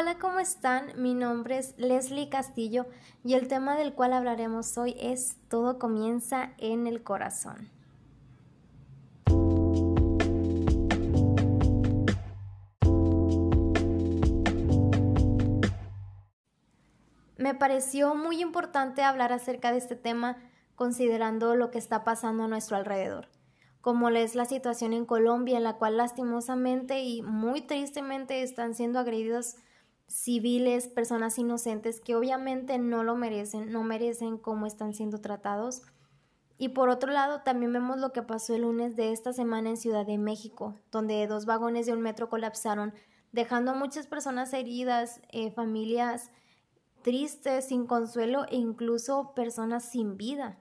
Hola, ¿cómo están? Mi nombre es Leslie Castillo y el tema del cual hablaremos hoy es Todo comienza en el corazón. Me pareció muy importante hablar acerca de este tema considerando lo que está pasando a nuestro alrededor como es la situación en Colombia, en la cual lastimosamente y muy tristemente están siendo agredidos civiles, personas inocentes que obviamente no lo merecen, no merecen cómo están siendo tratados. Y por otro lado, también vemos lo que pasó el lunes de esta semana en Ciudad de México, donde dos vagones de un metro colapsaron, dejando a muchas personas heridas, eh, familias tristes, sin consuelo e incluso personas sin vida.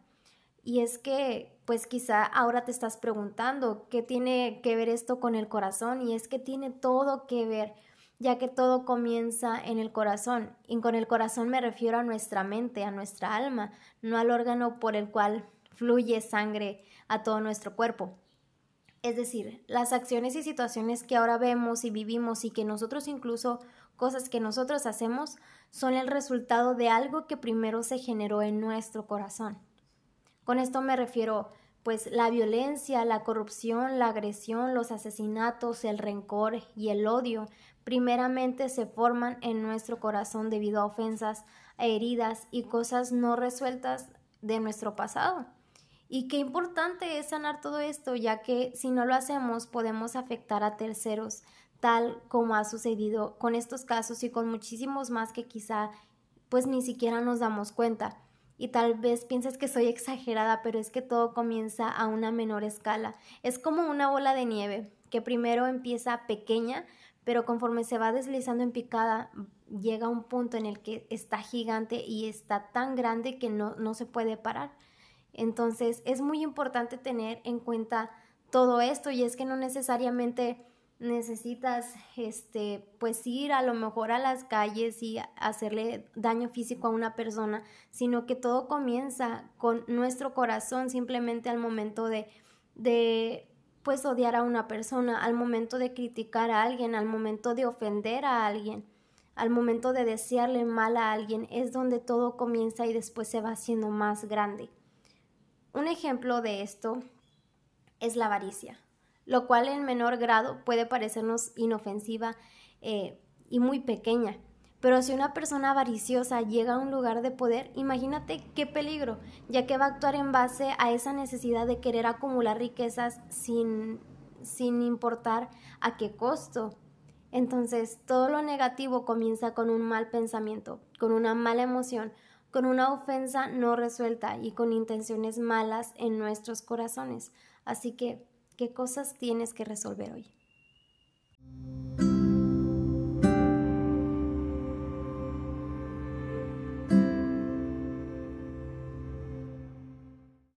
Y es que, pues quizá ahora te estás preguntando, ¿qué tiene que ver esto con el corazón? Y es que tiene todo que ver, ya que todo comienza en el corazón. Y con el corazón me refiero a nuestra mente, a nuestra alma, no al órgano por el cual fluye sangre a todo nuestro cuerpo. Es decir, las acciones y situaciones que ahora vemos y vivimos y que nosotros incluso cosas que nosotros hacemos son el resultado de algo que primero se generó en nuestro corazón. Con esto me refiero pues la violencia, la corrupción, la agresión, los asesinatos, el rencor y el odio primeramente se forman en nuestro corazón debido a ofensas, heridas y cosas no resueltas de nuestro pasado. Y qué importante es sanar todo esto, ya que si no lo hacemos podemos afectar a terceros, tal como ha sucedido con estos casos y con muchísimos más que quizá pues ni siquiera nos damos cuenta y tal vez pienses que soy exagerada, pero es que todo comienza a una menor escala. Es como una bola de nieve que primero empieza pequeña, pero conforme se va deslizando en picada, llega a un punto en el que está gigante y está tan grande que no, no se puede parar. Entonces es muy importante tener en cuenta todo esto y es que no necesariamente necesitas este pues ir a lo mejor a las calles y hacerle daño físico a una persona, sino que todo comienza con nuestro corazón simplemente al momento de de pues odiar a una persona, al momento de criticar a alguien, al momento de ofender a alguien, al momento de desearle mal a alguien, es donde todo comienza y después se va haciendo más grande. Un ejemplo de esto es la avaricia lo cual en menor grado puede parecernos inofensiva eh, y muy pequeña. Pero si una persona avariciosa llega a un lugar de poder, imagínate qué peligro, ya que va a actuar en base a esa necesidad de querer acumular riquezas sin, sin importar a qué costo. Entonces, todo lo negativo comienza con un mal pensamiento, con una mala emoción, con una ofensa no resuelta y con intenciones malas en nuestros corazones. Así que ¿Qué cosas tienes que resolver hoy?